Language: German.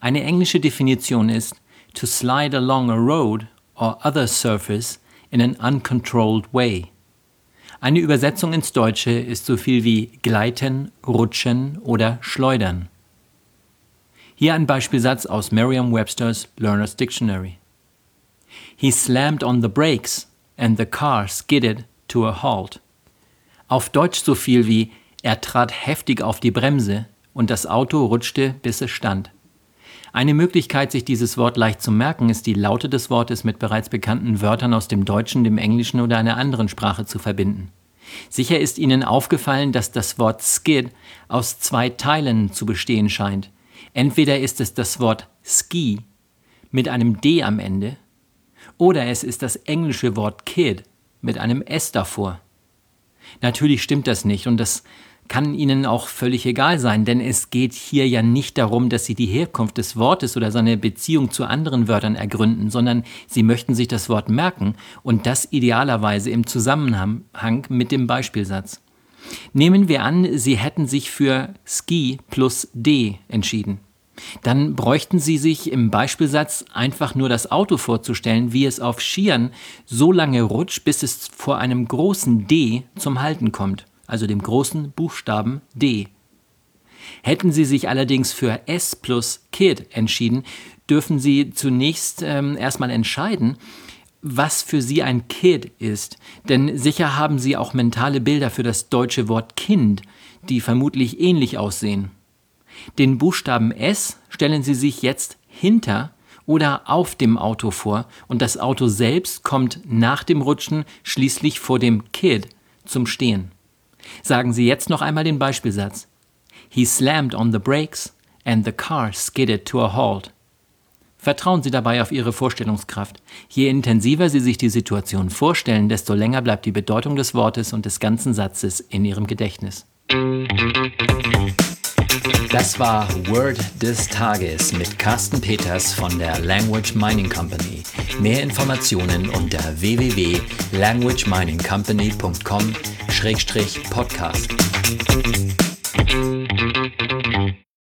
Eine englische Definition ist to slide along a road or other surface in an uncontrolled way. Eine Übersetzung ins Deutsche ist so viel wie gleiten, rutschen oder schleudern. Hier ein Beispielsatz aus Merriam-Webster's Learner's Dictionary. He slammed on the brakes and the car skidded to a halt. Auf Deutsch so viel wie er trat heftig auf die Bremse und das Auto rutschte, bis es stand. Eine Möglichkeit, sich dieses Wort leicht zu merken, ist die Laute des Wortes mit bereits bekannten Wörtern aus dem Deutschen, dem Englischen oder einer anderen Sprache zu verbinden. Sicher ist Ihnen aufgefallen, dass das Wort Skid aus zwei Teilen zu bestehen scheint. Entweder ist es das Wort Ski mit einem D am Ende, oder es ist das englische Wort Kid mit einem S davor. Natürlich stimmt das nicht und das kann Ihnen auch völlig egal sein, denn es geht hier ja nicht darum, dass Sie die Herkunft des Wortes oder seine Beziehung zu anderen Wörtern ergründen, sondern Sie möchten sich das Wort merken und das idealerweise im Zusammenhang mit dem Beispielsatz. Nehmen wir an, Sie hätten sich für Ski plus D entschieden. Dann bräuchten Sie sich im Beispielsatz einfach nur das Auto vorzustellen, wie es auf Skiern so lange rutscht, bis es vor einem großen D zum Halten kommt also dem großen Buchstaben D. Hätten Sie sich allerdings für S plus Kid entschieden, dürfen Sie zunächst ähm, erstmal entscheiden, was für Sie ein Kid ist. Denn sicher haben Sie auch mentale Bilder für das deutsche Wort Kind, die vermutlich ähnlich aussehen. Den Buchstaben S stellen Sie sich jetzt hinter oder auf dem Auto vor und das Auto selbst kommt nach dem Rutschen schließlich vor dem Kid zum Stehen. Sagen Sie jetzt noch einmal den Beispielsatz. He slammed on the brakes and the car skidded to a halt. Vertrauen Sie dabei auf Ihre Vorstellungskraft. Je intensiver Sie sich die Situation vorstellen, desto länger bleibt die Bedeutung des Wortes und des ganzen Satzes in Ihrem Gedächtnis. Das war Word des Tages mit Carsten Peters von der Language Mining Company. Mehr Informationen unter www.languageminingcompany.com-podcast.